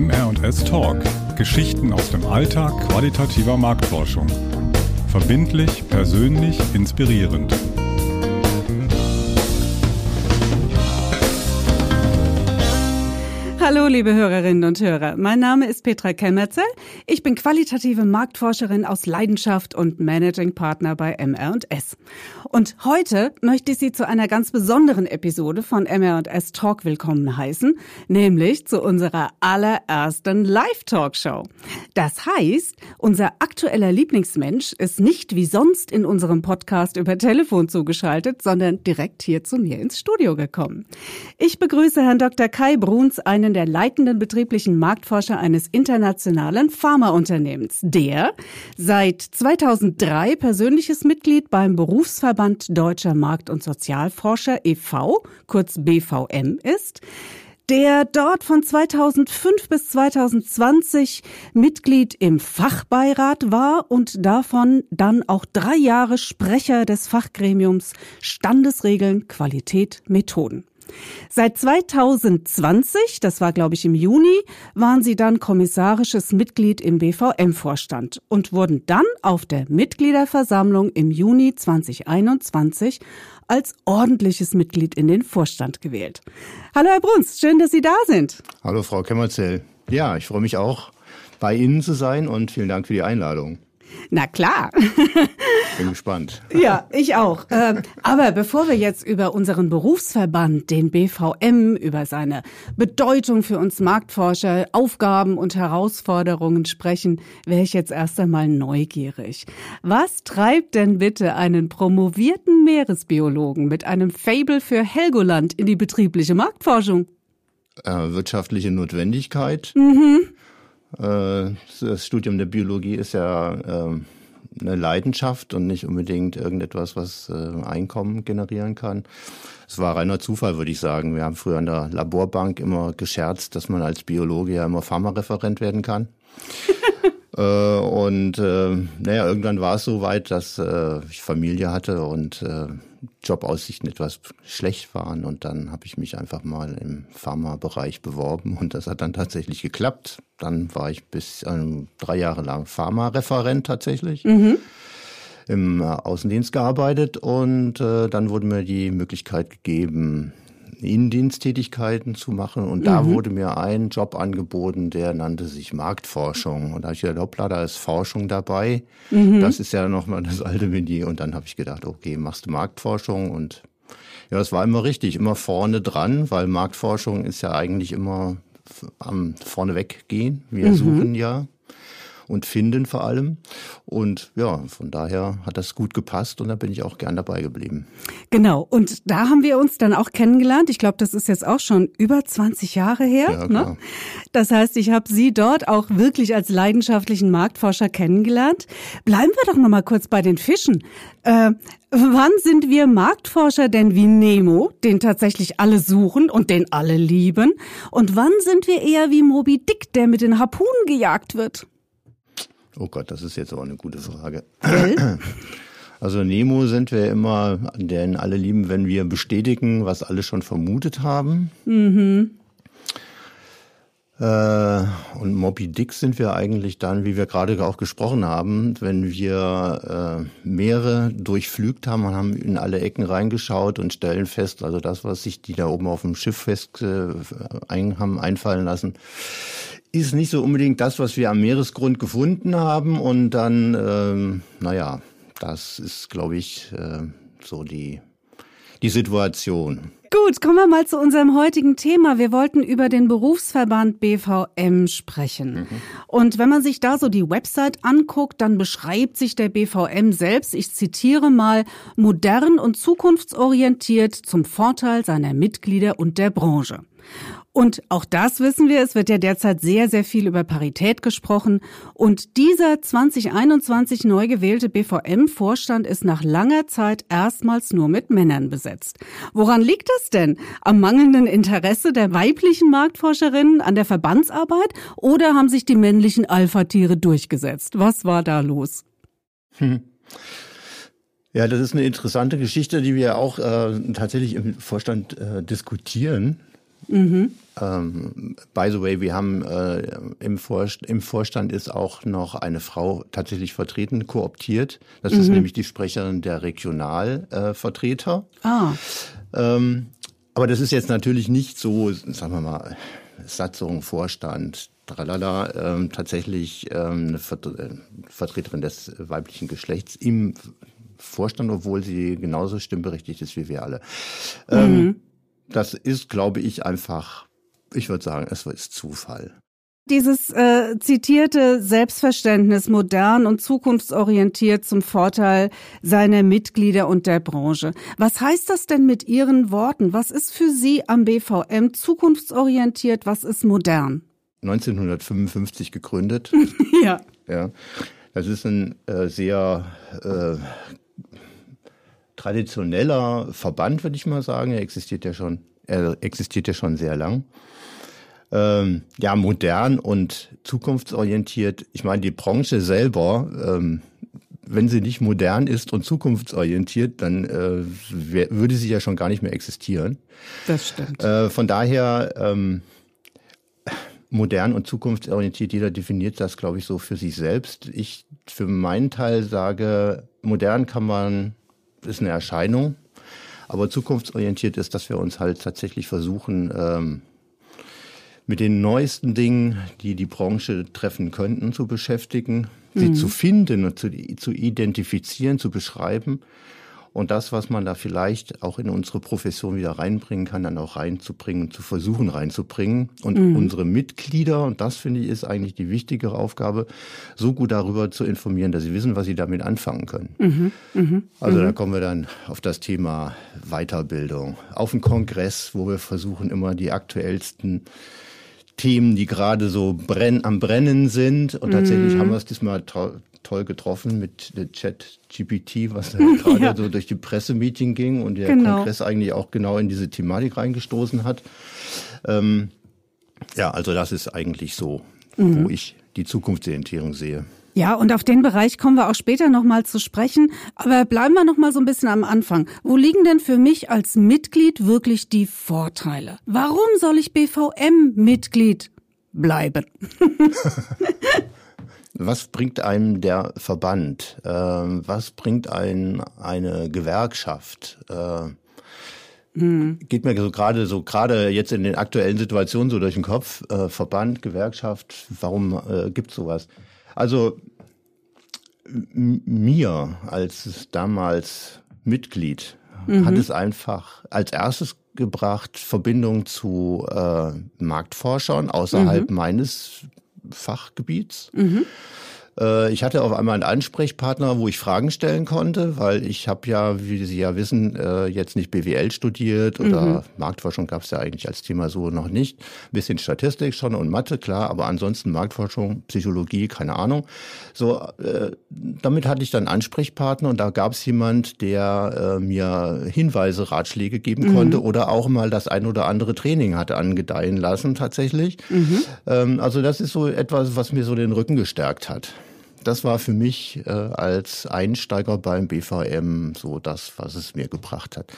MR&S Talk. Geschichten aus dem Alltag qualitativer Marktforschung. Verbindlich, persönlich, inspirierend. Liebe Hörerinnen und Hörer. Mein Name ist Petra Kemmerzel. Ich bin qualitative Marktforscherin aus Leidenschaft und Managing Partner bei MR&S. Und heute möchte ich Sie zu einer ganz besonderen Episode von MR&S Talk willkommen heißen, nämlich zu unserer allerersten Live-Talkshow. Das heißt, unser aktueller Lieblingsmensch ist nicht wie sonst in unserem Podcast über Telefon zugeschaltet, sondern direkt hier zu mir ins Studio gekommen. Ich begrüße Herrn Dr. Kai Bruns, einen der leitenden betrieblichen Marktforscher eines internationalen Pharmaunternehmens, der seit 2003 persönliches Mitglied beim Berufsverband Deutscher Markt- und Sozialforscher e.V., kurz BVM ist, der dort von 2005 bis 2020 Mitglied im Fachbeirat war und davon dann auch drei Jahre Sprecher des Fachgremiums Standesregeln, Qualität, Methoden. Seit 2020, das war glaube ich im Juni, waren sie dann kommissarisches Mitglied im BVM-Vorstand und wurden dann auf der Mitgliederversammlung im Juni 2021 als ordentliches Mitglied in den Vorstand gewählt. Hallo Herr Bruns, schön, dass Sie da sind. Hallo Frau Kemmerzell. Ja, ich freue mich auch, bei Ihnen zu sein und vielen Dank für die Einladung. Na klar. Bin gespannt. Ja, ich auch. Ähm, aber bevor wir jetzt über unseren Berufsverband, den BVM, über seine Bedeutung für uns Marktforscher, Aufgaben und Herausforderungen sprechen, wäre ich jetzt erst einmal neugierig. Was treibt denn bitte einen promovierten Meeresbiologen mit einem Fable für Helgoland in die betriebliche Marktforschung? Äh, wirtschaftliche Notwendigkeit. Mhm. Äh, das Studium der Biologie ist ja ähm, eine Leidenschaft und nicht unbedingt irgendetwas, was äh, Einkommen generieren kann. Es war reiner Zufall, würde ich sagen. Wir haben früher an der Laborbank immer gescherzt, dass man als Biologe ja immer Pharmareferent werden kann. äh, und äh, naja, irgendwann war es so weit, dass äh, ich Familie hatte und äh, Jobaussichten etwas schlecht waren. Und dann habe ich mich einfach mal im Pharmabereich beworben und das hat dann tatsächlich geklappt. Dann war ich bis ähm, drei Jahre lang Pharmareferent tatsächlich. Mhm. Im äh, Außendienst gearbeitet und äh, dann wurde mir die Möglichkeit gegeben, Innendiensttätigkeiten zu machen. Und da mhm. wurde mir ein Job angeboten, der nannte sich Marktforschung. Und da habe ich gedacht, hoppla, da ist Forschung dabei. Mhm. Das ist ja nochmal das alte Mini. Und dann habe ich gedacht, okay, machst du Marktforschung und ja, das war immer richtig, immer vorne dran, weil Marktforschung ist ja eigentlich immer am vorneweg gehen. Wir mhm. suchen ja und finden vor allem. Und ja, von daher hat das gut gepasst und da bin ich auch gern dabei geblieben. Genau. Und da haben wir uns dann auch kennengelernt. Ich glaube, das ist jetzt auch schon über 20 Jahre her. Ja, ne? Das heißt, ich habe Sie dort auch wirklich als leidenschaftlichen Marktforscher kennengelernt. Bleiben wir doch noch mal kurz bei den Fischen. Äh, wann sind wir Marktforscher denn wie Nemo, den tatsächlich alle suchen und den alle lieben? Und wann sind wir eher wie Moby Dick, der mit den Harpunen gejagt wird? Oh Gott, das ist jetzt aber eine gute Frage. Also Nemo sind wir immer, den alle lieben, wenn wir bestätigen, was alle schon vermutet haben. Mhm. Äh, und Moby Dick sind wir eigentlich dann, wie wir gerade auch gesprochen haben, wenn wir äh, Meere durchflügt haben und haben in alle Ecken reingeschaut und stellen fest, also das, was sich die da oben auf dem Schiff fest äh, ein, haben einfallen lassen, ist nicht so unbedingt das, was wir am Meeresgrund gefunden haben. Und dann, ähm, naja, das ist, glaube ich, äh, so die, die Situation. Gut, kommen wir mal zu unserem heutigen Thema. Wir wollten über den Berufsverband BVM sprechen. Mhm. Und wenn man sich da so die Website anguckt, dann beschreibt sich der BVM selbst, ich zitiere mal, modern und zukunftsorientiert zum Vorteil seiner Mitglieder und der Branche. Und auch das wissen wir, es wird ja derzeit sehr, sehr viel über Parität gesprochen. Und dieser 2021 neu gewählte BVM-Vorstand ist nach langer Zeit erstmals nur mit Männern besetzt. Woran liegt das denn? Am mangelnden Interesse der weiblichen Marktforscherinnen an der Verbandsarbeit oder haben sich die männlichen Alpha-Tiere durchgesetzt? Was war da los? Hm. Ja, das ist eine interessante Geschichte, die wir auch äh, tatsächlich im Vorstand äh, diskutieren Mhm. Ähm, by the way, wir haben äh, im, Vorst im Vorstand ist auch noch eine Frau tatsächlich vertreten, kooptiert. Das mhm. ist nämlich die Sprecherin der Regionalvertreter. Äh, ah. Ähm, aber das ist jetzt natürlich nicht so, sagen wir mal, Satzung, Vorstand, tralala, ähm, tatsächlich ähm, eine äh, Vertreterin des weiblichen Geschlechts im Vorstand, obwohl sie genauso stimmberechtigt ist wie wir alle. Ähm, mhm. Das ist, glaube ich, einfach, ich würde sagen, es ist Zufall. Dieses äh, zitierte Selbstverständnis modern und zukunftsorientiert zum Vorteil seiner Mitglieder und der Branche. Was heißt das denn mit Ihren Worten? Was ist für Sie am BVM zukunftsorientiert? Was ist modern? 1955 gegründet. ja. Ja. Das ist ein äh, sehr äh, traditioneller Verband, würde ich mal sagen. Er existiert ja schon, er existiert ja schon sehr lang. Ähm, ja, modern und zukunftsorientiert. Ich meine, die Branche selber, ähm, wenn sie nicht modern ist und zukunftsorientiert, dann äh, würde sie ja schon gar nicht mehr existieren. Das stimmt. Äh, von daher ähm, modern und zukunftsorientiert, jeder definiert das, glaube ich, so für sich selbst. Ich für meinen Teil sage, modern kann man ist eine Erscheinung. Aber zukunftsorientiert ist, dass wir uns halt tatsächlich versuchen, ähm, mit den neuesten Dingen, die die Branche treffen könnten, zu beschäftigen, mhm. sie zu finden und zu, zu identifizieren, zu beschreiben und das, was man da vielleicht auch in unsere Profession wieder reinbringen kann, dann auch reinzubringen, zu versuchen reinzubringen. Und mhm. unsere Mitglieder, und das finde ich ist eigentlich die wichtigere Aufgabe, so gut darüber zu informieren, dass sie wissen, was sie damit anfangen können. Mhm. Mhm. Also da mhm. kommen wir dann auf das Thema Weiterbildung. Auf einen Kongress, wo wir versuchen, immer die aktuellsten Themen, die gerade so brenn, am Brennen sind. Und tatsächlich mhm. haben wir es diesmal toll getroffen mit der Chat GPT, was gerade ja. so durch die Pressemeeting ging und der genau. Kongress eigentlich auch genau in diese Thematik reingestoßen hat. Ähm, ja, also das ist eigentlich so, mhm. wo ich die Zukunftsorientierung sehe. Ja, und auf den Bereich kommen wir auch später nochmal zu sprechen. Aber bleiben wir nochmal so ein bisschen am Anfang. Wo liegen denn für mich als Mitglied wirklich die Vorteile? Warum soll ich BVM-Mitglied bleiben? Was bringt einem der Verband? Ähm, was bringt ein eine Gewerkschaft? Äh, Mhm. Geht mir so gerade so gerade jetzt in den aktuellen Situationen so durch den Kopf. Äh, Verband, Gewerkschaft, warum äh, gibt sowas? Also mir als damals Mitglied mhm. hat es einfach als erstes gebracht Verbindung zu äh, Marktforschern außerhalb mhm. meines Fachgebiets. Mhm. Äh, ich hatte auf einmal einen Ansprechpartner, wo ich Fragen stellen konnte, weil ich habe ja, wie Sie ja wissen, äh, jetzt nicht BWL studiert oder mhm. Marktforschung gab es ja eigentlich als Thema so noch nicht. Ein bisschen Statistik schon und Mathe, klar, aber ansonsten Marktforschung, Psychologie, keine Ahnung. So, äh, damit hatte ich dann Ansprechpartner und da gab es jemand, der mir Hinweise, Ratschläge geben mhm. konnte oder auch mal das ein oder andere Training hatte angedeihen lassen tatsächlich. Mhm. Ähm, also das ist so etwas, was mir so den Rücken gestärkt hat das war für mich äh, als Einsteiger beim BVM so das, was es mir gebracht hat.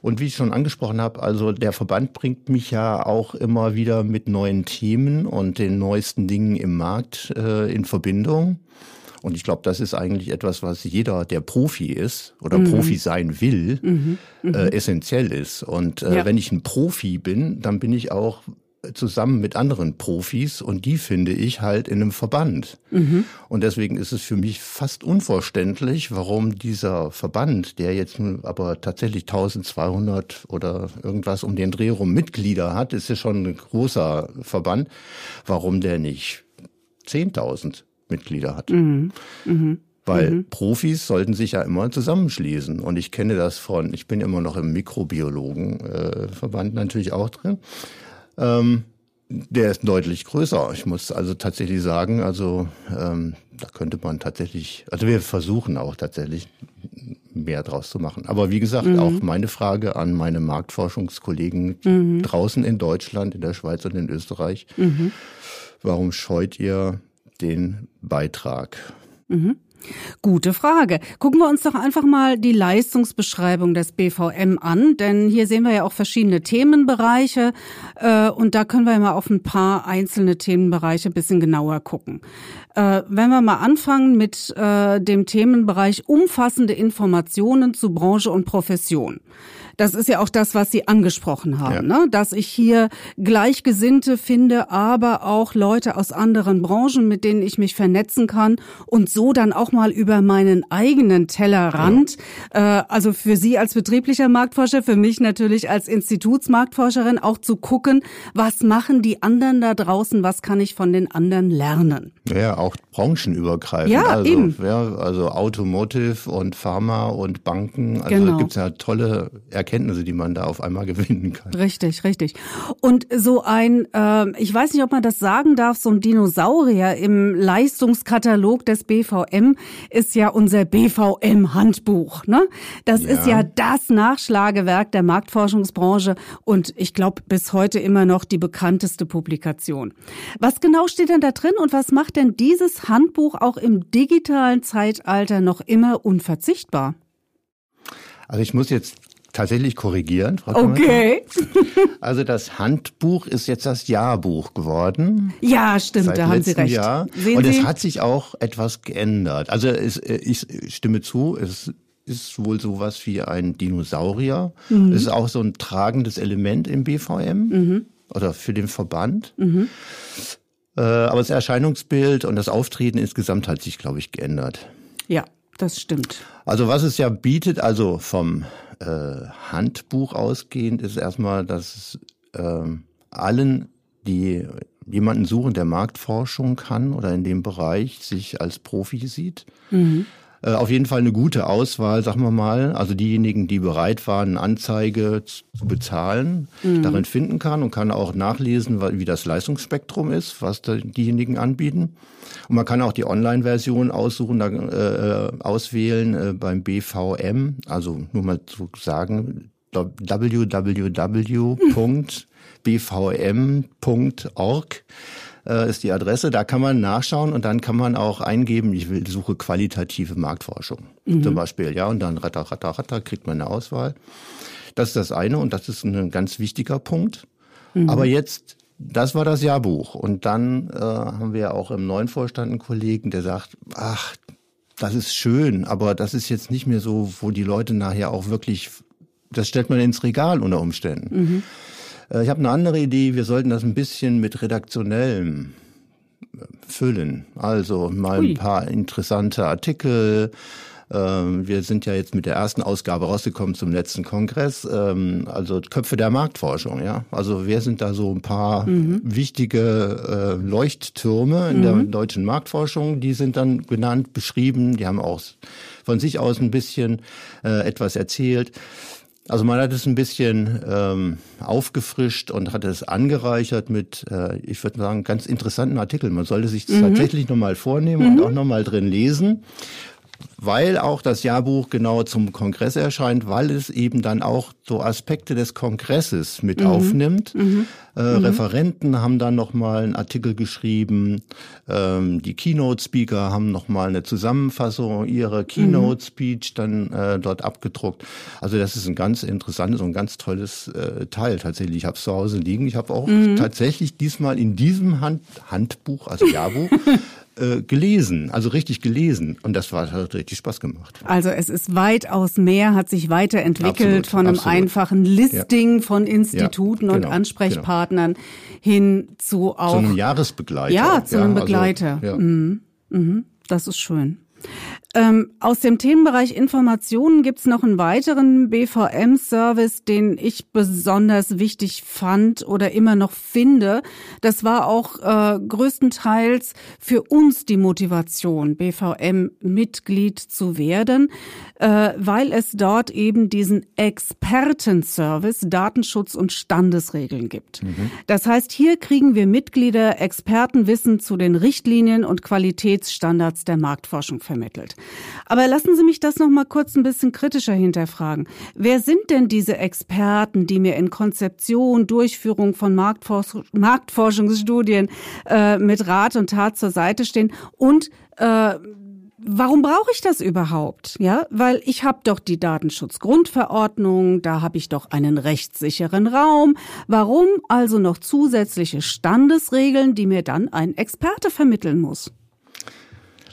Und wie ich schon angesprochen habe, also der Verband bringt mich ja auch immer wieder mit neuen Themen und den neuesten Dingen im Markt äh, in Verbindung. Und ich glaube, das ist eigentlich etwas, was jeder, der Profi ist oder mhm. Profi sein will, mhm. Mhm. Äh, essentiell ist. Und äh, ja. wenn ich ein Profi bin, dann bin ich auch zusammen mit anderen Profis und die finde ich halt in einem Verband. Mhm. Und deswegen ist es für mich fast unverständlich, warum dieser Verband, der jetzt aber tatsächlich 1200 oder irgendwas um den Dreh rum Mitglieder hat, ist ja schon ein großer Verband, warum der nicht 10.000 Mitglieder hat. Mhm. Mhm. Weil mhm. Profis sollten sich ja immer zusammenschließen. Und ich kenne das von, ich bin immer noch im Mikrobiologenverband äh, natürlich auch drin. Ähm, der ist deutlich größer. Ich muss also tatsächlich sagen, also ähm, da könnte man tatsächlich, also wir versuchen auch tatsächlich mehr draus zu machen. Aber wie gesagt, mhm. auch meine Frage an meine Marktforschungskollegen mhm. draußen in Deutschland, in der Schweiz und in Österreich. Mhm. Warum scheut ihr den Beitrag? Gute Frage. Gucken wir uns doch einfach mal die Leistungsbeschreibung des BVM an, denn hier sehen wir ja auch verschiedene Themenbereiche äh, und da können wir ja mal auf ein paar einzelne Themenbereiche ein bisschen genauer gucken. Äh, wenn wir mal anfangen mit äh, dem Themenbereich umfassende Informationen zu Branche und Profession. Das ist ja auch das, was Sie angesprochen haben, ja. ne? dass ich hier Gleichgesinnte finde, aber auch Leute aus anderen Branchen, mit denen ich mich vernetzen kann und so dann auch mal über meinen eigenen Tellerrand, ja. äh, also für Sie als betrieblicher Marktforscher, für mich natürlich als Institutsmarktforscherin auch zu gucken, was machen die anderen da draußen, was kann ich von den anderen lernen. Ja, auch branchenübergreifend. Ja, also, eben. Ja, also Automotive und Pharma und Banken, also genau. da gibt's ja tolle Erkenntnisse, die man da auf einmal gewinnen kann. Richtig, richtig. Und so ein, äh, ich weiß nicht, ob man das sagen darf, so ein Dinosaurier im Leistungskatalog des BVM ist ja unser BVM-Handbuch. Ne? Das ja. ist ja das Nachschlagewerk der Marktforschungsbranche und ich glaube bis heute immer noch die bekannteste Publikation. Was genau steht denn da drin und was macht denn dieses Handbuch auch im digitalen Zeitalter noch immer unverzichtbar? Also ich muss jetzt tatsächlich korrigieren, Frau Okay. Also das Handbuch ist jetzt das Jahrbuch geworden. Ja, stimmt, da haben Sie recht. Jahr. Sehen Und Sie? es hat sich auch etwas geändert. Also es, ich stimme zu, es ist wohl sowas wie ein Dinosaurier. Mhm. Es ist auch so ein tragendes Element im BVM mhm. oder für den Verband. Mhm. Äh, aber das Erscheinungsbild und das Auftreten insgesamt hat sich, glaube ich, geändert. Ja, das stimmt. Also was es ja bietet, also vom äh, Handbuch ausgehend, ist erstmal, dass es äh, allen, die jemanden suchen, der Marktforschung kann oder in dem Bereich sich als Profi sieht, mhm. Äh, auf jeden Fall eine gute Auswahl, sagen wir mal. Also diejenigen, die bereit waren, eine Anzeige zu bezahlen, mhm. darin finden kann und kann auch nachlesen, wie das Leistungsspektrum ist, was diejenigen anbieten. Und man kann auch die Online-Version aussuchen, da, äh, auswählen äh, beim BVM, also nur mal zu sagen, www.bvm.org äh, ist die Adresse. Da kann man nachschauen und dann kann man auch eingeben, ich will suche qualitative Marktforschung mhm. zum Beispiel, ja, und dann ratter, ratter, ratter kriegt man eine Auswahl. Das ist das eine und das ist ein ganz wichtiger Punkt. Mhm. Aber jetzt das war das Jahrbuch. Und dann äh, haben wir auch im neuen Vorstand einen Kollegen, der sagt, ach, das ist schön, aber das ist jetzt nicht mehr so, wo die Leute nachher auch wirklich, das stellt man ins Regal unter Umständen. Mhm. Äh, ich habe eine andere Idee, wir sollten das ein bisschen mit redaktionellem äh, füllen. Also mal ein paar interessante Artikel, ähm, wir sind ja jetzt mit der ersten Ausgabe rausgekommen zum letzten Kongress, ähm, also Köpfe der Marktforschung, ja. Also wer sind da so ein paar mhm. wichtige äh, Leuchttürme in mhm. der deutschen Marktforschung? Die sind dann genannt, beschrieben, die haben auch von sich aus ein bisschen etwas erzählt. Also man hat es ein bisschen ähm, aufgefrischt und hat es angereichert mit, äh, ich würde sagen, ganz interessanten Artikeln. Man sollte sich das mhm. tatsächlich nochmal vornehmen mhm. und auch nochmal drin lesen weil auch das Jahrbuch genau zum Kongress erscheint, weil es eben dann auch so Aspekte des Kongresses mit mhm. aufnimmt. Mhm. Äh, mhm. Referenten haben dann nochmal einen Artikel geschrieben, ähm, die Keynote-Speaker haben nochmal eine Zusammenfassung ihrer Keynote-Speech dann äh, dort abgedruckt. Also das ist ein ganz interessantes und ganz tolles äh, Teil tatsächlich. Ich habe es zu Hause liegen. Ich habe auch mhm. tatsächlich diesmal in diesem Hand Handbuch, also Jahrbuch, äh, gelesen, also richtig gelesen. Und das war, hat richtig Spaß gemacht. Also es ist weitaus mehr, hat sich weiterentwickelt absolut, von einem absolut. einfachen Listing ja. von Instituten ja, genau, und Ansprechpartnern genau. hin zu auch. Zu einem Jahresbegleiter. Ja, zu einem ja, Begleiter. Also, mhm. Mhm. Das ist schön. Ähm, aus dem Themenbereich Informationen gibt's noch einen weiteren BVM-Service, den ich besonders wichtig fand oder immer noch finde. Das war auch äh, größtenteils für uns die Motivation, BVM-Mitglied zu werden, äh, weil es dort eben diesen Expertenservice Datenschutz und Standesregeln gibt. Mhm. Das heißt, hier kriegen wir Mitglieder Expertenwissen zu den Richtlinien und Qualitätsstandards der Marktforschung vermittelt. Aber lassen Sie mich das noch mal kurz ein bisschen kritischer hinterfragen. Wer sind denn diese Experten, die mir in Konzeption, Durchführung von Marktforsch Marktforschungsstudien äh, mit Rat und Tat zur Seite stehen und äh, Warum brauche ich das überhaupt? Ja, weil ich habe doch die Datenschutzgrundverordnung, da habe ich doch einen rechtssicheren Raum. Warum also noch zusätzliche Standesregeln, die mir dann ein Experte vermitteln muss?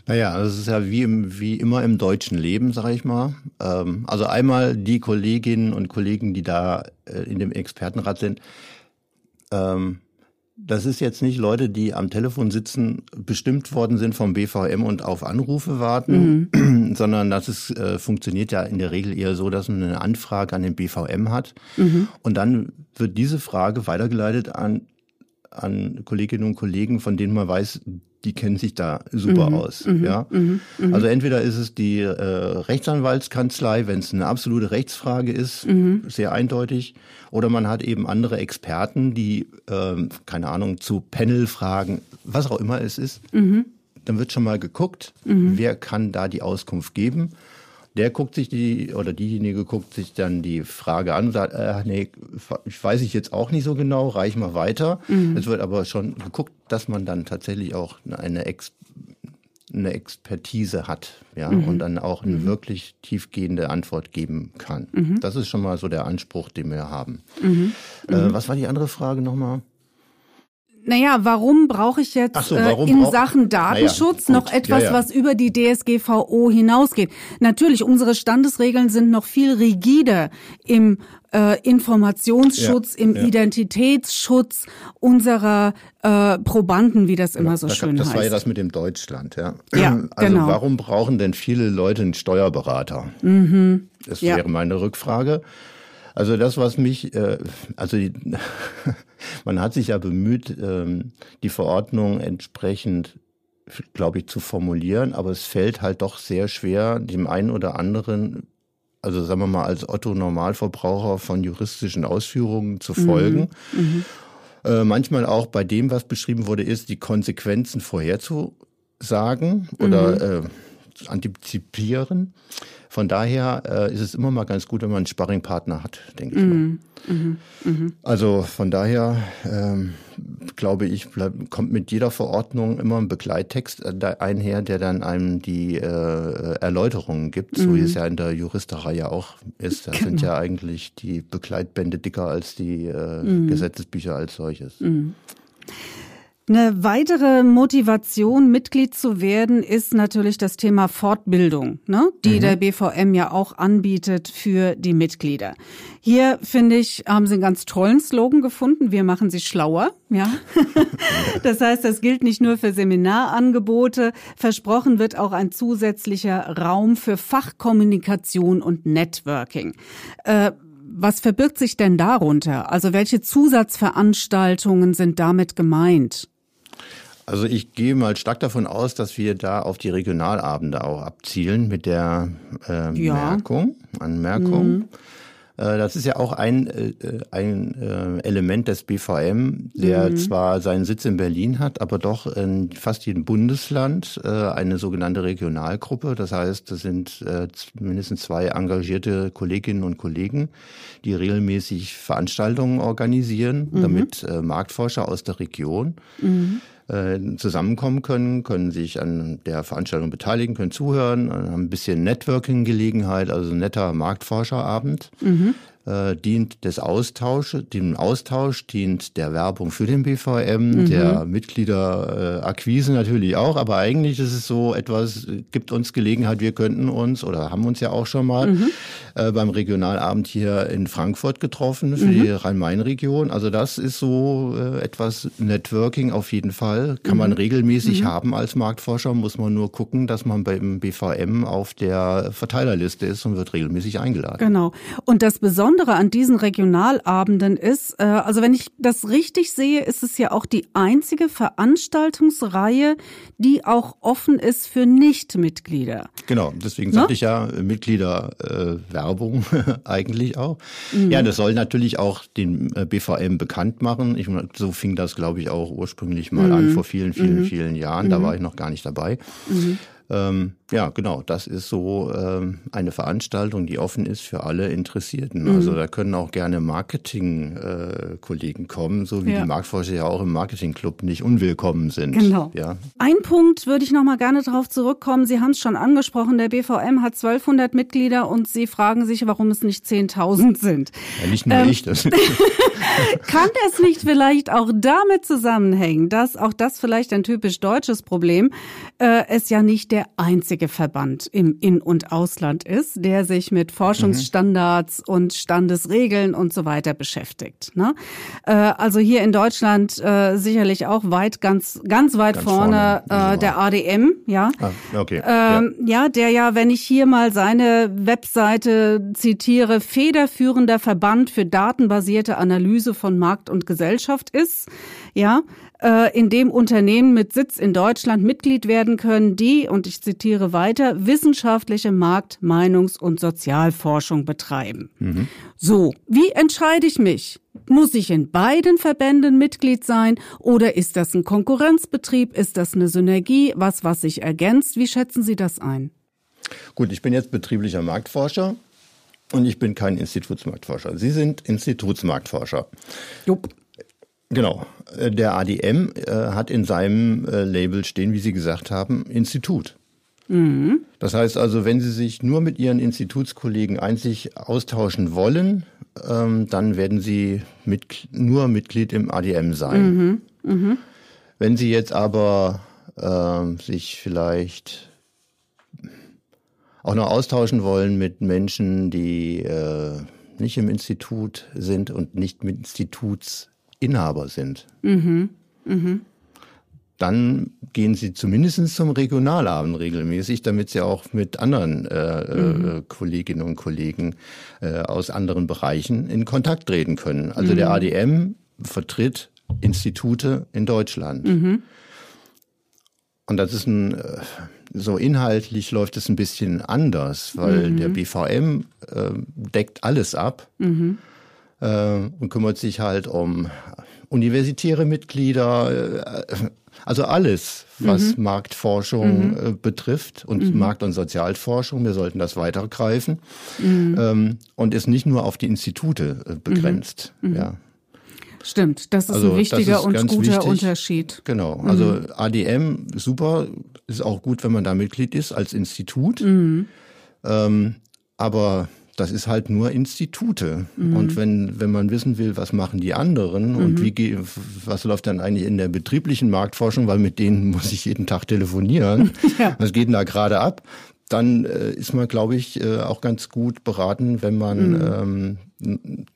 Naja, das ist ja wie, im, wie immer im deutschen Leben, sage ich mal. Ähm, also einmal die Kolleginnen und Kollegen, die da äh, in dem Expertenrat sind. Ähm, das ist jetzt nicht Leute, die am Telefon sitzen, bestimmt worden sind vom BVM und auf Anrufe warten, mhm. sondern das ist, äh, funktioniert ja in der Regel eher so, dass man eine Anfrage an den BVM hat mhm. und dann wird diese Frage weitergeleitet an an Kolleginnen und Kollegen, von denen man weiß, die kennen sich da super mhm, aus. Mhm, ja? Mhm, mhm, also entweder ist es die äh, Rechtsanwaltskanzlei, wenn es eine absolute Rechtsfrage ist, mhm. sehr eindeutig, oder man hat eben andere Experten, die, äh, keine Ahnung, zu Panelfragen, was auch immer es ist. Mhm. Dann wird schon mal geguckt, wer kann da die Auskunft geben. Der guckt sich die, oder diejenige guckt sich dann die Frage an und sagt, äh, nee, ich weiß ich jetzt auch nicht so genau, reich mal weiter. Mhm. Es wird aber schon geguckt, dass man dann tatsächlich auch eine, Ex, eine Expertise hat, ja, mhm. und dann auch eine mhm. wirklich tiefgehende Antwort geben kann. Mhm. Das ist schon mal so der Anspruch, den wir haben. Mhm. Äh, mhm. was war die andere Frage nochmal? Naja, warum brauche ich jetzt so, äh, in Sachen Datenschutz naja, noch etwas, ja, ja. was über die DSGVO hinausgeht? Natürlich, unsere Standesregeln sind noch viel rigider im äh, Informationsschutz, ja, im Identitätsschutz unserer äh, Probanden, wie das immer so da, schön das heißt. Das war ja das mit dem Deutschland, ja. ja also genau. warum brauchen denn viele Leute einen Steuerberater? Mhm. Das wäre meine Rückfrage. Also das, was mich, äh, also die, man hat sich ja bemüht, ähm, die Verordnung entsprechend, glaube ich, zu formulieren, aber es fällt halt doch sehr schwer, dem einen oder anderen, also sagen wir mal als Otto Normalverbraucher von juristischen Ausführungen zu folgen. Mhm. Mhm. Äh, manchmal auch bei dem, was beschrieben wurde, ist, die Konsequenzen vorherzusagen oder mhm. äh, antizipieren. Von daher äh, ist es immer mal ganz gut, wenn man einen Sparringpartner hat, denke ich mhm. mal. Mhm. Also von daher ähm, glaube ich, bleib, kommt mit jeder Verordnung immer ein Begleittext äh, einher, der dann einem die äh, Erläuterungen gibt, so wie es mhm. ja in der Juristerei ja auch ist. Da genau. sind ja eigentlich die Begleitbände dicker als die äh. Gesetzesbücher als solches. Eine weitere Motivation, Mitglied zu werden, ist natürlich das Thema Fortbildung, ne? die mhm. der BVM ja auch anbietet für die Mitglieder. Hier, finde ich, haben sie einen ganz tollen Slogan gefunden. Wir machen sie schlauer. Ja. das heißt, das gilt nicht nur für Seminarangebote. Versprochen wird auch ein zusätzlicher Raum für Fachkommunikation und Networking. Äh, was verbirgt sich denn darunter? Also welche Zusatzveranstaltungen sind damit gemeint? Also ich gehe mal stark davon aus, dass wir da auf die Regionalabende auch abzielen mit der äh, ja. Merkung, Anmerkung. Mhm. Äh, das ist ja auch ein, äh, ein äh, Element des BVM, der mhm. zwar seinen Sitz in Berlin hat, aber doch in fast jedem Bundesland eine sogenannte Regionalgruppe. Das heißt, das sind mindestens zwei engagierte Kolleginnen und Kollegen, die regelmäßig Veranstaltungen organisieren, mhm. damit Marktforscher aus der Region mhm äh, zusammenkommen können, können sich an der Veranstaltung beteiligen, können zuhören, haben ein bisschen Networking-Gelegenheit, also netter Marktforscherabend. Mhm äh, dient des Austausch, dem Austausch dient der Werbung für den BVM, mhm. der Mitgliederakquise natürlich auch, aber eigentlich ist es so etwas, gibt uns Gelegenheit, wir könnten uns oder haben uns ja auch schon mal mhm. äh, beim Regionalabend hier in Frankfurt getroffen für mhm. die Rhein-Main-Region. Also das ist so äh, etwas Networking auf jeden Fall, kann man mhm. regelmäßig mhm. haben als Marktforscher, muss man nur gucken, dass man beim BVM auf der Verteilerliste ist und wird regelmäßig eingeladen. Genau. Und das Besondere Besondere an diesen Regionalabenden ist, äh, also wenn ich das richtig sehe, ist es ja auch die einzige Veranstaltungsreihe, die auch offen ist für Nichtmitglieder. Genau, deswegen sagte ne? ich ja Mitgliederwerbung äh, eigentlich auch. Mhm. Ja, das soll natürlich auch den äh, BVM bekannt machen. Ich, so fing das, glaube ich, auch ursprünglich mal mhm. an vor vielen, vielen, mhm. vielen Jahren. Da mhm. war ich noch gar nicht dabei. Ähm, ja, genau, das ist so ähm, eine Veranstaltung, die offen ist für alle Interessierten. Mhm. Also da können auch gerne Marketing-Kollegen äh, kommen, so wie ja. die Marktforscher ja auch im Marketing-Club nicht unwillkommen sind. Genau. Ja. Ein Punkt würde ich noch mal gerne darauf zurückkommen. Sie haben es schon angesprochen, der BVM hat 1200 Mitglieder und Sie fragen sich, warum es nicht 10.000 sind. Ja, nicht nur ähm, ich. Das kann es nicht vielleicht auch damit zusammenhängen, dass auch das vielleicht ein typisch deutsches Problem, äh, es ja nicht der einzige Verband im In- und Ausland ist, der sich mit Forschungsstandards mhm. und Standesregeln und so weiter beschäftigt. Ne? Äh, also hier in Deutschland äh, sicherlich auch weit, ganz, ganz weit ganz vorne, vorne äh, der ADM, ja. Ah, okay. Ähm, ja. ja, der ja, wenn ich hier mal seine Webseite zitiere, federführender Verband für datenbasierte Analyse von Markt und Gesellschaft ist, ja, äh, in dem Unternehmen mit Sitz in Deutschland Mitglied werden können, die, und ich zitiere weiter, wissenschaftliche Markt-, Meinungs- und Sozialforschung betreiben. Mhm. So, wie entscheide ich mich? Muss ich in beiden Verbänden Mitglied sein oder ist das ein Konkurrenzbetrieb? Ist das eine Synergie? Was, was sich ergänzt? Wie schätzen Sie das ein? Gut, ich bin jetzt betrieblicher Marktforscher und ich bin kein Institutsmarktforscher. Sie sind Institutsmarktforscher. Jupp. Genau. Äh, der ADM äh, hat in seinem äh, Label stehen, wie Sie gesagt haben, Institut. Mhm. Das heißt also, wenn Sie sich nur mit Ihren Institutskollegen einzig austauschen wollen, ähm, dann werden Sie mit, nur Mitglied im ADM sein. Mhm. Mhm. Wenn Sie jetzt aber äh, sich vielleicht auch noch austauschen wollen mit Menschen, die äh, nicht im Institut sind und nicht mit Instituts Inhaber sind. Mhm. Mhm. Dann gehen sie zumindest zum Regionalabend regelmäßig, damit sie auch mit anderen äh, äh mhm. Kolleginnen und Kollegen äh, aus anderen Bereichen in Kontakt treten können. Also der mhm. ADM vertritt Institute in Deutschland. Mhm. Und das ist ein, äh, so inhaltlich läuft es ein bisschen anders, weil mhm. der BVM äh, deckt alles ab. Mhm äh, und kümmert sich halt um universitäre Mitglieder, äh, also alles, was mhm. Marktforschung mhm. äh, betrifft und mhm. Markt- und Sozialforschung. Wir sollten das weitergreifen mhm. ähm, und ist nicht nur auf die Institute äh, begrenzt. Mhm. Ja. Stimmt, das ist also, ein wichtiger ist und guter wichtig. Unterschied. Genau, also mhm. ADM super, ist auch gut, wenn man da Mitglied ist als Institut. Ähm, aber das ist halt nur Institute. Mhm. Und wenn, wenn man wissen will, was machen die anderen mhm. und wie, was läuft dann eigentlich in der betrieblichen Marktforschung, weil mit denen muss ich jeden Tag telefonieren. ja. Was geht denn da gerade ab? Dann äh, ist man, glaube ich, äh, auch ganz gut beraten, wenn man mhm. ähm,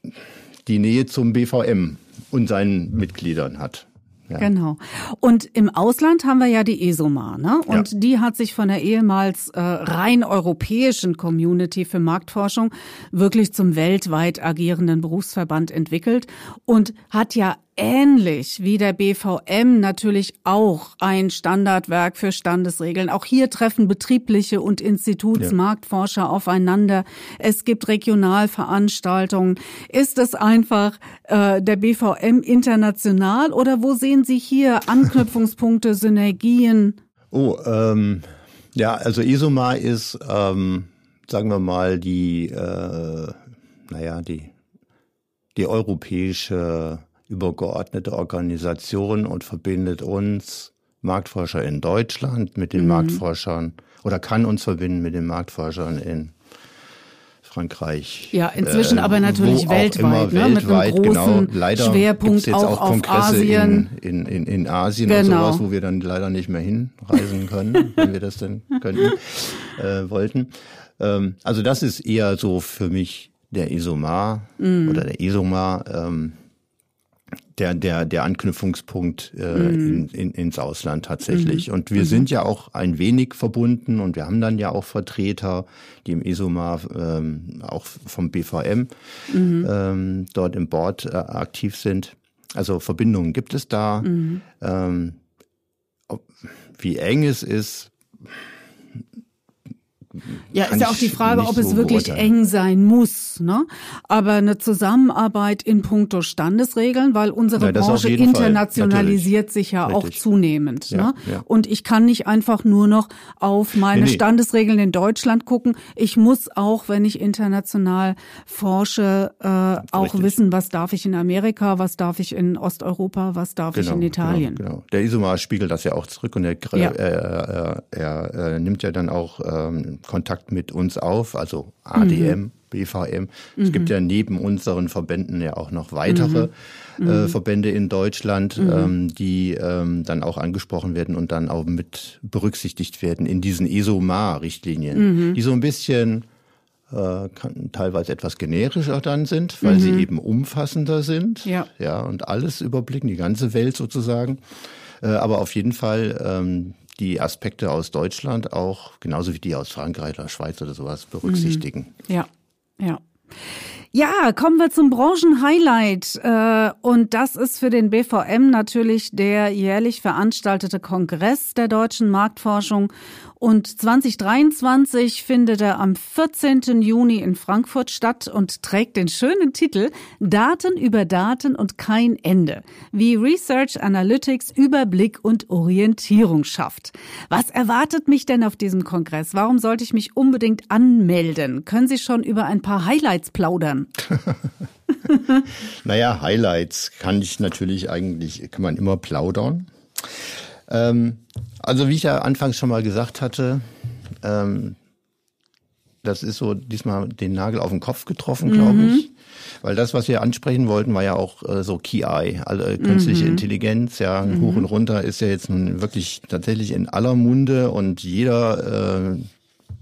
die Nähe zum BVM und seinen Mitgliedern hat. Ja. Genau. Und im Ausland haben wir ja die ESOMAR, ne? Und ja. die hat sich von der ehemals äh, rein europäischen Community für Marktforschung wirklich zum weltweit agierenden Berufsverband entwickelt und hat ja ähnlich wie der BVM natürlich auch ein Standardwerk für Standesregeln. Auch hier treffen betriebliche und Institutsmarktforscher ja. aufeinander. Es gibt Regionalveranstaltungen. Ist es einfach äh, der BVM international oder wo sehen Sie hier Anknüpfungspunkte, Synergien? Oh, ähm, ja, also ISOMA ist, ähm, sagen wir mal, die, äh, naja, die, die europäische übergeordnete Organisation und verbindet uns Marktforscher in Deutschland mit den mhm. Marktforschern oder kann uns verbinden mit den Marktforschern in Frankreich. Ja, inzwischen äh, aber natürlich weltweit, ne? weltweit, mit einem großen genau. Leider Schwerpunkt jetzt auch, auch Kongresse Asien. In, in, in, Asien genau. und sowas, wo wir dann leider nicht mehr hinreisen können, wenn wir das denn könnten, äh, wollten. Ähm, also das ist eher so für mich der Isomar mm. oder der Isomar. Ähm, der, der, der Anknüpfungspunkt äh, mhm. in, in, ins Ausland tatsächlich. Mhm. Und wir mhm. sind ja auch ein wenig verbunden und wir haben dann ja auch Vertreter, die im ESOMAR ähm, auch vom BVM mhm. ähm, dort im Board äh, aktiv sind. Also Verbindungen gibt es da. Mhm. Ähm, ob, wie eng es ist, ja, ist ja auch die Frage, ob es wirklich eng sein muss. Ne? Aber eine Zusammenarbeit in puncto Standesregeln, weil unsere ja, Branche internationalisiert sich ja Richtig. auch zunehmend. Ja, ne? Ja. Und ich kann nicht einfach nur noch auf meine nee, nee. Standesregeln in Deutschland gucken. Ich muss auch, wenn ich international forsche, äh, auch Richtig. wissen, was darf ich in Amerika, was darf ich in Osteuropa, was darf genau, ich in genau, Italien. Genau, genau. Der Isomar spiegelt das ja auch zurück und er, er, er, er, nimmt ja dann auch ähm, Kontakt mit uns auf, also ADM. Mhm. BVM. Mhm. Es gibt mhm. ja neben unseren Verbänden ja auch noch weitere mhm. äh, mhm. Verbände in Deutschland, mhm. ähm, die ähm, dann auch angesprochen werden und dann auch mit berücksichtigt werden in diesen ESOMAR-Richtlinien, die so ein bisschen äh, kann, teilweise etwas generischer dann sind, weil sie eben umfassender sind ja. Ja, und alles überblicken, die ganze Welt sozusagen. Äh, aber auf jeden Fall ähm, die Aspekte aus Deutschland auch, genauso wie die aus Frankreich oder Schweiz oder sowas, berücksichtigen. Mhm. Ja, ja. Ja, kommen wir zum Branchenhighlight. Äh, und das ist für den BVM natürlich der jährlich veranstaltete Kongress der deutschen Marktforschung. Und 2023 findet er am 14. Juni in Frankfurt statt und trägt den schönen Titel Daten über Daten und kein Ende. Wie Research Analytics Überblick und Orientierung schafft. Was erwartet mich denn auf diesem Kongress? Warum sollte ich mich unbedingt anmelden? Können Sie schon über ein paar Highlights plaudern? naja, Highlights kann ich natürlich eigentlich, kann man immer plaudern. Ähm, also wie ich ja anfangs schon mal gesagt hatte, ähm, das ist so diesmal den Nagel auf den Kopf getroffen, glaube mhm. ich. Weil das, was wir ansprechen wollten, war ja auch äh, so Key Eye, also künstliche mhm. Intelligenz, ja, mhm. hoch und runter ist ja jetzt nun wirklich tatsächlich in aller Munde und jeder äh,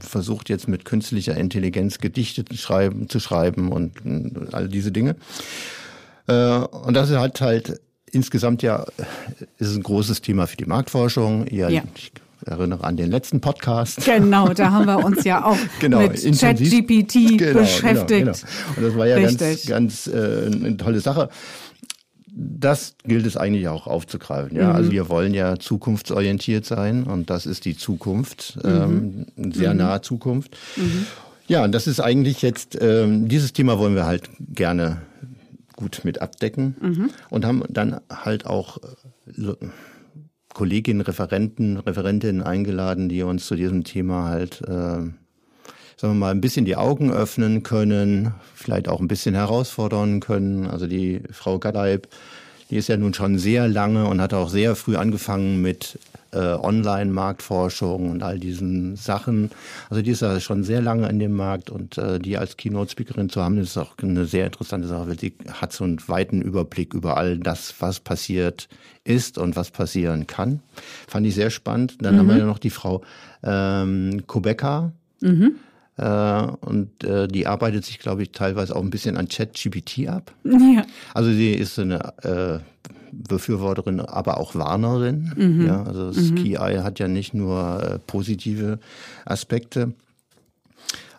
versucht jetzt mit künstlicher Intelligenz Gedichte zu schreiben, zu schreiben und, und all diese Dinge. Äh, und das ist halt halt insgesamt ja ist es ein großes Thema für die Marktforschung. Ihr, ja. Ich erinnere an den letzten Podcast. Genau, da haben wir uns ja auch genau, mit ChatGPT genau, genau, beschäftigt. Genau, genau. Und das war ja Richtig. ganz, ganz äh, eine tolle Sache. Das gilt es eigentlich auch aufzugreifen. Ja, mhm. also wir wollen ja zukunftsorientiert sein und das ist die Zukunft, mhm. ähm, sehr mhm. nahe Zukunft. Mhm. Ja, und das ist eigentlich jetzt ähm, dieses Thema wollen wir halt gerne gut mit abdecken mhm. und haben dann halt auch äh, Kolleginnen, Referenten, Referentinnen eingeladen, die uns zu diesem Thema halt, äh, sagen wir mal, ein bisschen die Augen öffnen können, vielleicht auch ein bisschen herausfordern können. Also die Frau Gaddaib, die ist ja nun schon sehr lange und hat auch sehr früh angefangen mit äh, Online-Marktforschung und all diesen Sachen. Also die ist ja schon sehr lange in dem Markt und äh, die als Keynote-Speakerin zu haben, ist auch eine sehr interessante Sache, weil sie hat so einen weiten Überblick über all das, was passiert ist und was passieren kann. Fand ich sehr spannend. Dann mhm. haben wir ja noch die Frau ähm, Kubeka. Mhm. Äh, und äh, die arbeitet sich, glaube ich, teilweise auch ein bisschen an ChatGPT ab. Ja. Also sie ist eine äh, Befürworterin, aber auch Warnerin. Mhm. Ja, also das mhm. Key Eye hat ja nicht nur positive Aspekte.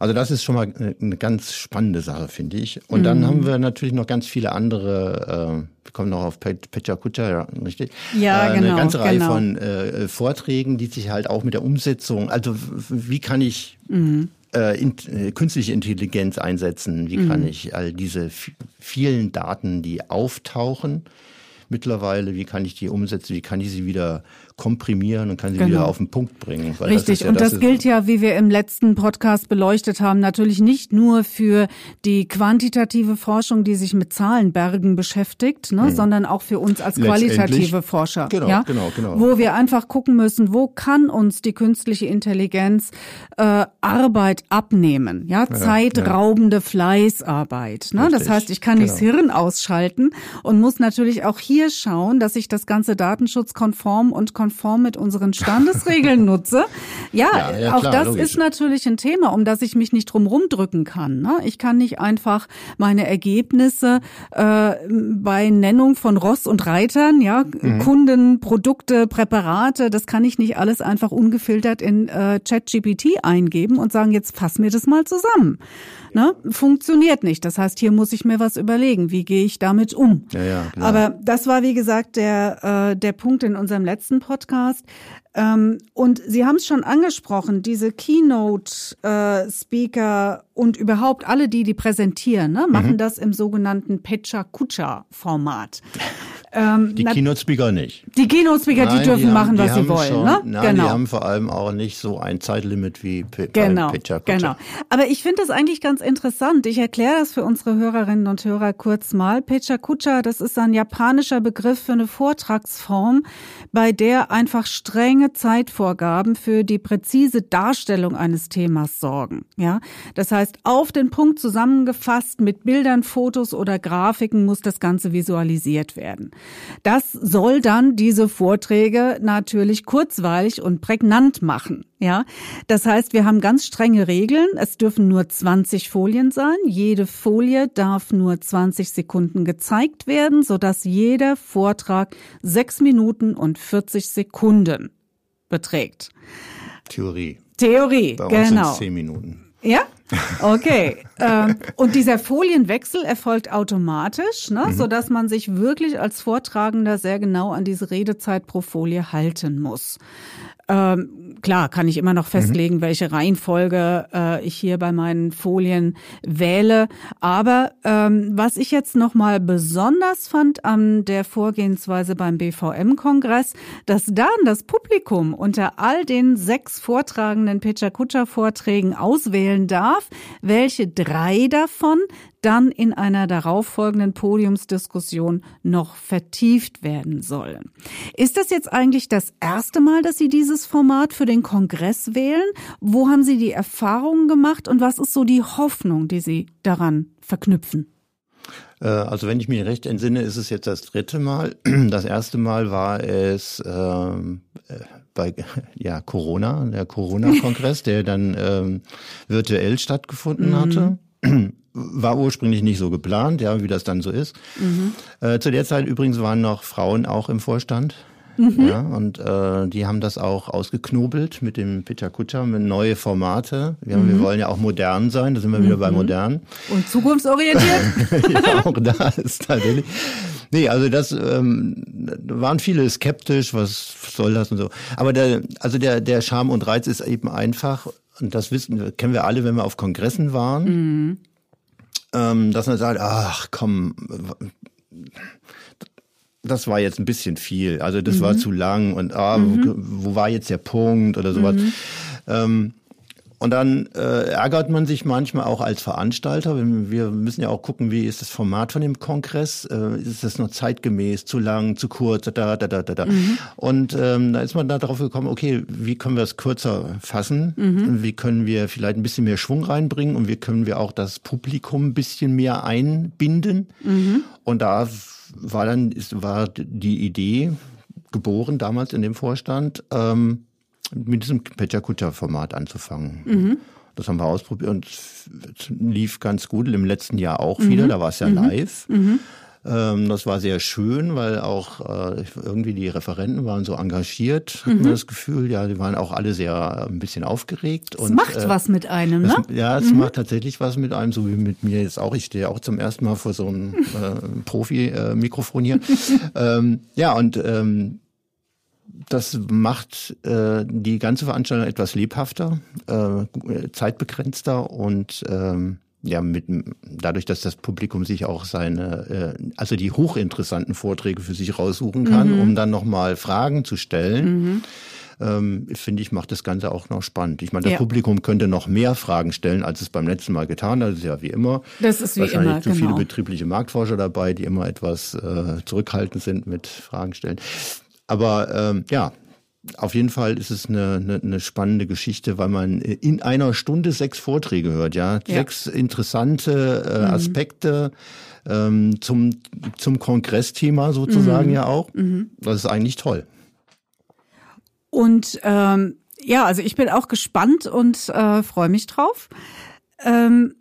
Also das ist schon mal eine ganz spannende Sache, finde ich. Und mhm. dann haben wir natürlich noch ganz viele andere, äh, wir kommen noch auf Pecha Kucha, ja, richtig? Ja, äh, genau. Eine ganze Reihe genau. von äh, Vorträgen, die sich halt auch mit der Umsetzung, also wie kann ich mhm. Äh, in, äh, künstliche Intelligenz einsetzen? Wie mhm. kann ich all diese vielen Daten, die auftauchen, mittlerweile, wie kann ich die umsetzen, wie kann ich sie wieder komprimieren und kann sie genau. wieder auf den Punkt bringen. Richtig, das ja, und das, das gilt ja, wie wir im letzten Podcast beleuchtet haben, natürlich nicht nur für die quantitative Forschung, die sich mit Zahlenbergen beschäftigt, ne, hm. sondern auch für uns als qualitative Forscher. Genau, ja? genau, genau. Wo wir einfach gucken müssen, wo kann uns die künstliche Intelligenz äh, Arbeit abnehmen, ja, ja zeitraubende ja. Fleißarbeit. Ne? Das heißt, ich kann genau. nicht das Hirn ausschalten und muss natürlich auch hier schauen, dass ich das ganze datenschutzkonform und konform mit unseren Standesregeln nutze. Ja, ja, ja auch klar, das logisch. ist natürlich ein Thema, um das ich mich nicht drum rumdrücken kann. Ne? Ich kann nicht einfach meine Ergebnisse äh, bei Nennung von Ross und Reitern, ja, mhm. Kunden, Produkte, Präparate, das kann ich nicht alles einfach ungefiltert in äh, ChatGPT eingeben und sagen, jetzt fass mir das mal zusammen. Ne? Funktioniert nicht. Das heißt, hier muss ich mir was überlegen. Wie gehe ich damit um? Ja, ja, Aber das, war, wie gesagt, der, äh, der Punkt in unserem letzten Podcast. Ähm, und Sie haben es schon angesprochen, diese Keynote-Speaker äh, und überhaupt alle, die die präsentieren, ne, machen mhm. das im sogenannten Pecha-Kucha-Format. Ähm, die Keynote-Speaker nicht. Die Keynote-Speaker, die dürfen die machen, was sie wollen. Schon, ne? Nein, genau. die haben vor allem auch nicht so ein Zeitlimit wie P genau, Pecha Kucha. Genau. Aber ich finde das eigentlich ganz interessant. Ich erkläre das für unsere Hörerinnen und Hörer kurz mal. Pecha Kucha, das ist ein japanischer Begriff für eine Vortragsform, bei der einfach strenge Zeitvorgaben für die präzise Darstellung eines Themas sorgen. Ja, das heißt, auf den Punkt zusammengefasst mit Bildern, Fotos oder Grafiken muss das Ganze visualisiert werden. Das soll dann diese Vorträge natürlich kurzweilig und prägnant machen. Ja, das heißt, wir haben ganz strenge Regeln. Es dürfen nur 20 Folien sein. Jede Folie darf nur 20 Sekunden gezeigt werden, sodass jeder Vortrag sechs Minuten und 40 Sekunden beträgt. Theorie. Theorie, Bei uns genau. zehn Minuten. Ja? Okay. ähm, und dieser Folienwechsel erfolgt automatisch, ne, mhm. so dass man sich wirklich als Vortragender sehr genau an diese Redezeit pro Folie halten muss. Ähm, klar, kann ich immer noch festlegen, mhm. welche Reihenfolge äh, ich hier bei meinen Folien wähle. Aber ähm, was ich jetzt noch mal besonders fand an der Vorgehensweise beim BVM-Kongress, dass dann das Publikum unter all den sechs vortragenden Pechakucha-Vorträgen auswählen darf, welche drei davon dann in einer darauffolgenden Podiumsdiskussion noch vertieft werden sollen. Ist das jetzt eigentlich das erste Mal, dass Sie dieses Format für den Kongress wählen? Wo haben Sie die Erfahrungen gemacht und was ist so die Hoffnung, die Sie daran verknüpfen? Äh, also wenn ich mich recht entsinne, ist es jetzt das dritte Mal. Das erste Mal war es ähm, äh, bei ja, Corona, der Corona-Kongress, der dann ähm, virtuell stattgefunden mhm. hatte war ursprünglich nicht so geplant, ja, wie das dann so ist. Mhm. Äh, zu der Zeit übrigens waren noch Frauen auch im Vorstand. Mhm. Ja, und äh, die haben das auch ausgeknobelt mit dem Peter Kutscher, mit neue Formate. Ja, mhm. Wir wollen ja auch modern sein, da sind wir mhm. wieder bei mhm. modern. Und zukunftsorientiert. ja, auch da ist tatsächlich. Nee, also das ähm, waren viele skeptisch, was soll das und so. Aber der, also der, der Charme und Reiz ist eben einfach, und das wissen, kennen wir alle, wenn wir auf Kongressen waren. Mhm ähm, dass man sagt, ach komm, das war jetzt ein bisschen viel, also das mhm. war zu lang und ah, mhm. wo, wo, war jetzt der Punkt oder sowas. Mhm. Ähm, und dann äh, ärgert man sich manchmal auch als Veranstalter. Wir müssen ja auch gucken, wie ist das Format von dem Kongress? Äh, ist das noch zeitgemäß, zu lang, zu kurz? Da, da, da, da, da. Mhm. Und ähm, da ist man da drauf gekommen, okay, wie können wir es kürzer fassen? Mhm. Wie können wir vielleicht ein bisschen mehr Schwung reinbringen? Und wie können wir auch das Publikum ein bisschen mehr einbinden? Mhm. Und da war dann ist, war die Idee geboren damals in dem Vorstand. Ähm, mit diesem Pechakucha-Format anzufangen. Mhm. Das haben wir ausprobiert und es lief ganz gut. Im letzten Jahr auch mhm. wieder, da war es ja mhm. live. Mhm. Ähm, das war sehr schön, weil auch äh, irgendwie die Referenten waren so engagiert, hat man das Gefühl. Ja, die waren auch alle sehr äh, ein bisschen aufgeregt. Es macht äh, was mit einem, ne? Das, ja, es mhm. macht tatsächlich was mit einem, so wie mit mir jetzt auch. Ich stehe auch zum ersten Mal vor so einem äh, Profi-Mikrofon hier. ähm, ja, und ähm, das macht äh, die ganze Veranstaltung etwas lebhafter, äh, zeitbegrenzter und ähm, ja, mit, dadurch, dass das Publikum sich auch seine, äh, also die hochinteressanten Vorträge für sich raussuchen kann, mhm. um dann nochmal Fragen zu stellen. Mhm. Ähm, finde ich, macht das Ganze auch noch spannend. Ich meine, das ja. Publikum könnte noch mehr Fragen stellen, als es beim letzten Mal getan hat. Das ist ja wie immer. Das ist wie Wahrscheinlich immer, zu genau. viele betriebliche Marktforscher dabei, die immer etwas äh, zurückhaltend sind mit Fragen stellen. Aber ähm, ja, auf jeden Fall ist es eine, eine, eine spannende Geschichte, weil man in einer Stunde sechs Vorträge hört, ja, ja. sechs interessante äh, mhm. Aspekte ähm, zum zum Kongressthema sozusagen mhm. ja auch. Mhm. Das ist eigentlich toll. Und ähm, ja, also ich bin auch gespannt und äh, freue mich drauf. Ähm,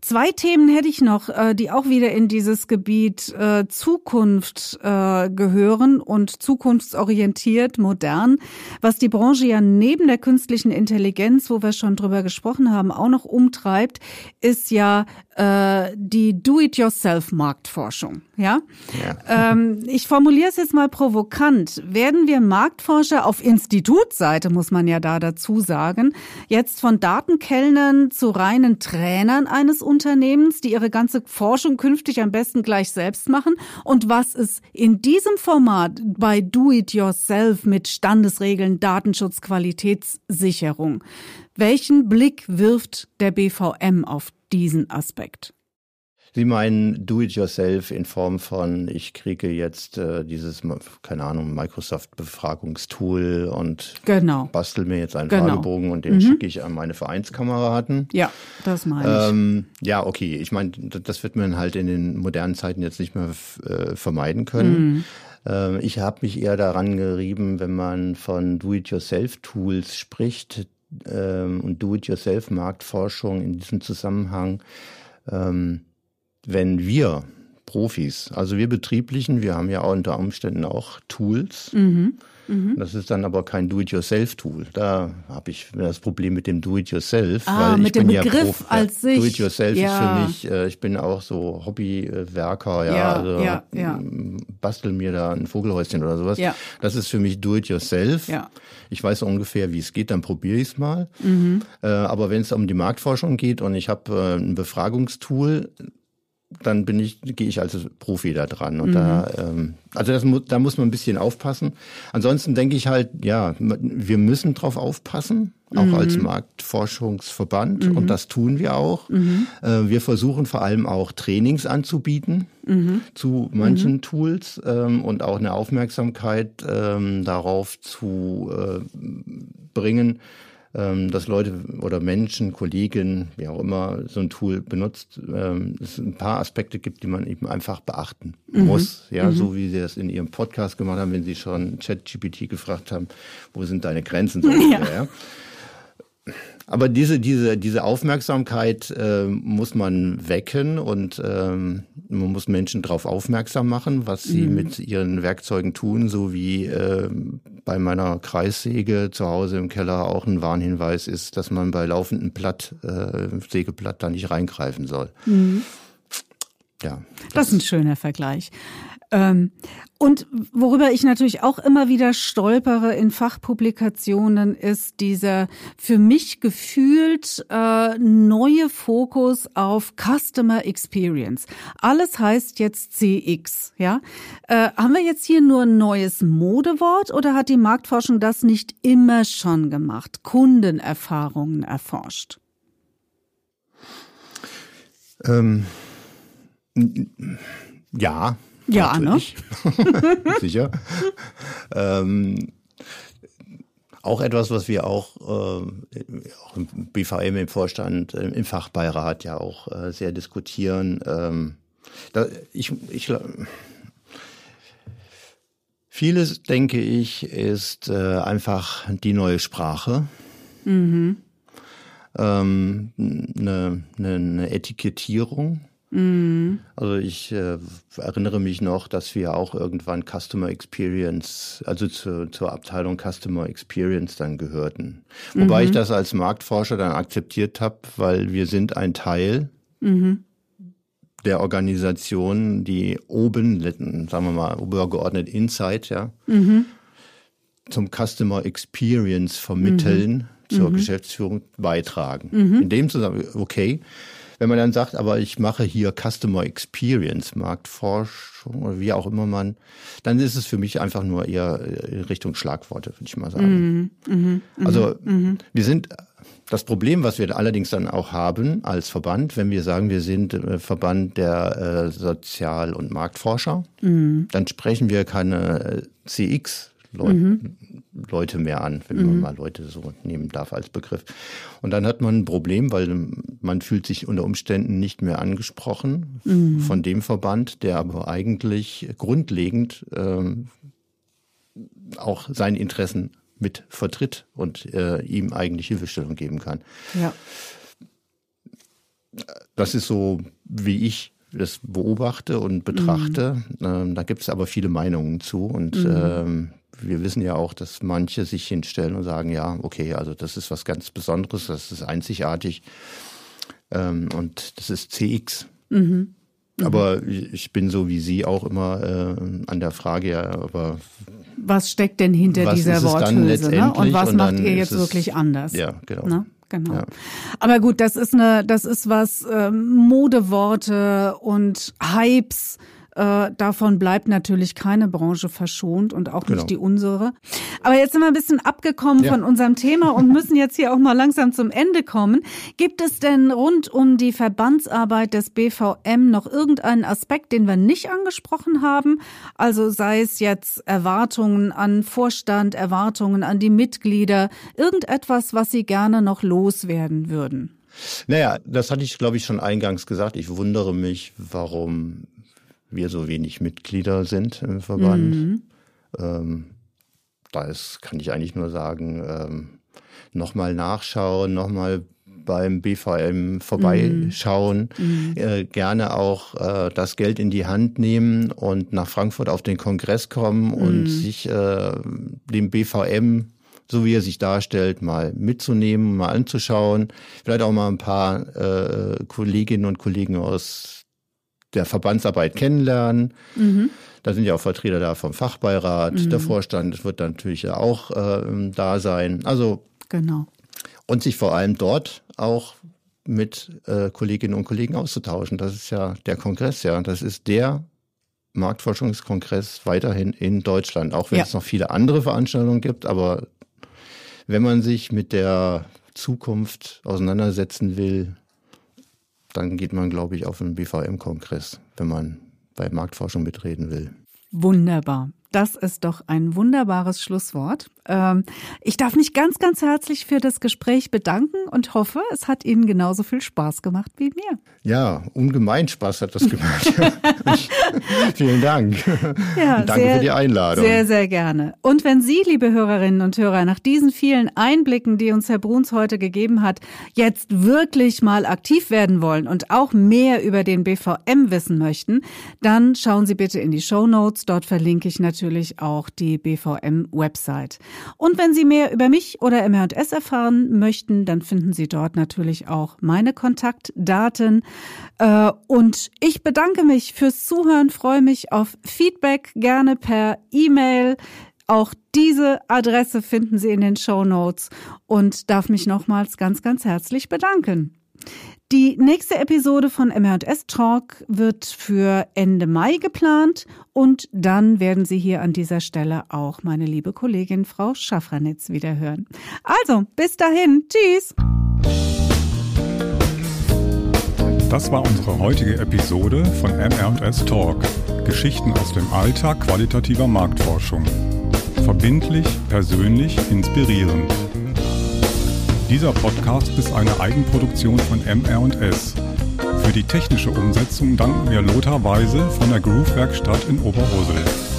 Zwei Themen hätte ich noch, äh, die auch wieder in dieses Gebiet äh, Zukunft äh, gehören und zukunftsorientiert, modern. Was die Branche ja neben der künstlichen Intelligenz, wo wir schon drüber gesprochen haben, auch noch umtreibt, ist ja äh, die Do-it-yourself-Marktforschung. Ja? ja. Ähm, ich formuliere es jetzt mal provokant. Werden wir Marktforscher auf Institutsseite, muss man ja da dazu sagen, jetzt von Datenkellnern zu reinen Trainern eines Unternehmens, die ihre ganze Forschung künftig am besten gleich selbst machen? Und was ist in diesem Format bei Do-it-yourself mit Standesregeln, Datenschutz, Qualitätssicherung? Welchen Blick wirft der BVM auf diesen Aspekt? Sie meinen Do-it-yourself in Form von, ich kriege jetzt äh, dieses, keine Ahnung, Microsoft-Befragungstool und genau. bastel mir jetzt einen genau. Fragebogen und den mhm. schicke ich an meine Vereinskameraden. Ja, das meine ich. Ähm, ja, okay. Ich meine, das wird man halt in den modernen Zeiten jetzt nicht mehr äh, vermeiden können. Mhm. Ähm, ich habe mich eher daran gerieben, wenn man von Do-it-yourself-Tools spricht, ähm, und Do-it-yourself-Marktforschung in diesem Zusammenhang, ähm, wenn wir Profis, also wir Betrieblichen, wir haben ja auch unter Umständen auch Tools. Mhm. Mhm. Das ist dann aber kein Do-it-yourself-Tool. Da habe ich das Problem mit dem Do-it-yourself, ah, weil ich bin Begriff ja Prof als sich. Do-it-yourself ja. ist für mich, äh, ich bin auch so Hobbywerker, ja, ja, also ja, ja. bastel mir da ein Vogelhäuschen oder sowas. Ja. Das ist für mich Do-it-yourself. Ja. Ich weiß ungefähr, wie es geht, dann probiere ich es mal. Mhm. Äh, aber wenn es um die Marktforschung geht und ich habe äh, ein Befragungstool, dann bin ich, gehe ich als Profi da dran. Und mhm. da, ähm, also das, da muss man ein bisschen aufpassen. Ansonsten denke ich halt, ja, wir müssen drauf aufpassen, auch mhm. als Marktforschungsverband. Mhm. Und das tun wir auch. Mhm. Äh, wir versuchen vor allem auch Trainings anzubieten mhm. zu manchen mhm. Tools ähm, und auch eine Aufmerksamkeit ähm, darauf zu äh, bringen, dass Leute oder Menschen, Kollegen, wie auch immer, so ein Tool benutzt, ähm, es ein paar Aspekte gibt, die man eben einfach beachten mhm. muss. Ja, mhm. so wie sie das in ihrem Podcast gemacht haben, wenn sie schon ChatGPT gefragt haben, wo sind deine Grenzen? So ja. ja. Aber diese, diese, diese Aufmerksamkeit äh, muss man wecken und ähm, man muss Menschen darauf aufmerksam machen, was sie mhm. mit ihren Werkzeugen tun, so wie äh, bei meiner Kreissäge zu Hause im Keller auch ein Warnhinweis ist, dass man bei laufendem Blatt, äh, Sägeblatt da nicht reingreifen soll. Mhm. Ja. Das, das ist ein schöner Vergleich. Ähm, und worüber ich natürlich auch immer wieder stolpere in Fachpublikationen ist dieser für mich gefühlt äh, neue Fokus auf Customer Experience. Alles heißt jetzt CX, ja? Äh, haben wir jetzt hier nur ein neues Modewort oder hat die Marktforschung das nicht immer schon gemacht? Kundenerfahrungen erforscht? Ähm, ja, ja, ne? Sicher. ähm, auch etwas, was wir auch, äh, auch im BVM im Vorstand, äh, im Fachbeirat ja auch äh, sehr diskutieren. Ähm, da, ich, ich, vieles, denke ich, ist äh, einfach die neue Sprache. Mhm. Ähm, eine, eine, eine Etikettierung Mhm. Also ich äh, erinnere mich noch, dass wir auch irgendwann Customer Experience, also zu, zur Abteilung Customer Experience dann gehörten. Wobei mhm. ich das als Marktforscher dann akzeptiert habe, weil wir sind ein Teil mhm. der Organisation, die oben, sagen wir mal, übergeordnet Insight, ja, mhm. zum Customer Experience vermitteln, mhm. zur mhm. Geschäftsführung beitragen. In dem Zusammenhang, okay, wenn man dann sagt, aber ich mache hier Customer Experience, Marktforschung oder wie auch immer man, dann ist es für mich einfach nur eher in Richtung Schlagworte, würde ich mal sagen. Mhm, mh, mh, also mh. wir sind das Problem, was wir allerdings dann auch haben als Verband, wenn wir sagen, wir sind äh, Verband der äh, Sozial- und Marktforscher, mhm. dann sprechen wir keine äh, CX Leut, mhm. Leute mehr an, wenn man mhm. mal Leute so nehmen darf als Begriff. Und dann hat man ein Problem, weil man fühlt sich unter Umständen nicht mehr angesprochen mhm. von dem Verband, der aber eigentlich grundlegend ähm, auch seine Interessen mit vertritt und äh, ihm eigentlich Hilfestellung geben kann. Ja. Das ist so, wie ich das beobachte und betrachte. Mhm. Ähm, da gibt es aber viele Meinungen zu und mhm. ähm, wir wissen ja auch, dass manche sich hinstellen und sagen, ja, okay, also das ist was ganz Besonderes, das ist einzigartig. Ähm, und das ist CX. Mhm. Aber ich bin so wie Sie auch immer äh, an der Frage, ja, aber was steckt denn hinter dieser Worthülse? Ne? Und was und macht ihr jetzt wirklich anders? Ja, genau. Ne? Genau. Ja. Aber gut, das ist eine, das ist was ähm, Modeworte und Hypes äh, davon bleibt natürlich keine Branche verschont und auch genau. nicht die unsere. Aber jetzt sind wir ein bisschen abgekommen ja. von unserem Thema und müssen jetzt hier auch mal langsam zum Ende kommen. Gibt es denn rund um die Verbandsarbeit des BVM noch irgendeinen Aspekt, den wir nicht angesprochen haben? Also sei es jetzt Erwartungen an Vorstand, Erwartungen an die Mitglieder, irgendetwas, was Sie gerne noch loswerden würden? Naja, das hatte ich, glaube ich, schon eingangs gesagt. Ich wundere mich, warum wir so wenig Mitglieder sind im Verband. Mhm. Ähm, da ist, kann ich eigentlich nur sagen, ähm, nochmal nachschauen, nochmal beim BVM vorbeischauen, mhm. äh, gerne auch äh, das Geld in die Hand nehmen und nach Frankfurt auf den Kongress kommen mhm. und sich äh, dem BVM so wie er sich darstellt, mal mitzunehmen, mal anzuschauen. Vielleicht auch mal ein paar äh, Kolleginnen und Kollegen aus der Verbandsarbeit kennenlernen. Mhm. Da sind ja auch Vertreter da vom Fachbeirat, mhm. der Vorstand wird natürlich auch äh, da sein. Also genau. Und sich vor allem dort auch mit äh, Kolleginnen und Kollegen auszutauschen. Das ist ja der Kongress, ja. Das ist der Marktforschungskongress weiterhin in Deutschland, auch wenn ja. es noch viele andere Veranstaltungen gibt. Aber wenn man sich mit der Zukunft auseinandersetzen will, dann geht man, glaube ich, auf einen BVM-Kongress, wenn man bei Marktforschung mitreden will. Wunderbar. Das ist doch ein wunderbares Schlusswort. Ähm, ich darf mich ganz, ganz herzlich für das Gespräch bedanken und hoffe, es hat Ihnen genauso viel Spaß gemacht wie mir. Ja, ungemein Spaß hat das gemacht. Vielen Dank. Ja, Danke sehr, für die Einladung. Sehr, sehr gerne. Und wenn Sie, liebe Hörerinnen und Hörer, nach diesen vielen Einblicken, die uns Herr Bruns heute gegeben hat, jetzt wirklich mal aktiv werden wollen und auch mehr über den BVM wissen möchten, dann schauen Sie bitte in die Show Notes. Dort verlinke ich natürlich auch die BVM-Website. Und wenn Sie mehr über mich oder MRS erfahren möchten, dann finden Sie dort natürlich auch meine Kontaktdaten. Äh, und ich bedanke mich fürs Zuhören, freue mich auf Feedback, gerne per E-Mail. Auch diese Adresse finden Sie in den Show Notes und darf mich nochmals ganz, ganz herzlich bedanken. Die nächste Episode von MRS Talk wird für Ende Mai geplant und dann werden Sie hier an dieser Stelle auch meine liebe Kollegin Frau Schaffranitz wieder hören. Also, bis dahin. Tschüss. Das war unsere heutige Episode von MRS Talk. Geschichten aus dem Alltag qualitativer Marktforschung. Verbindlich, persönlich, inspirierend. Dieser Podcast ist eine Eigenproduktion von MR&S. Für die technische Umsetzung danken wir Lothar Weise von der Groove Werkstatt in Oberursel.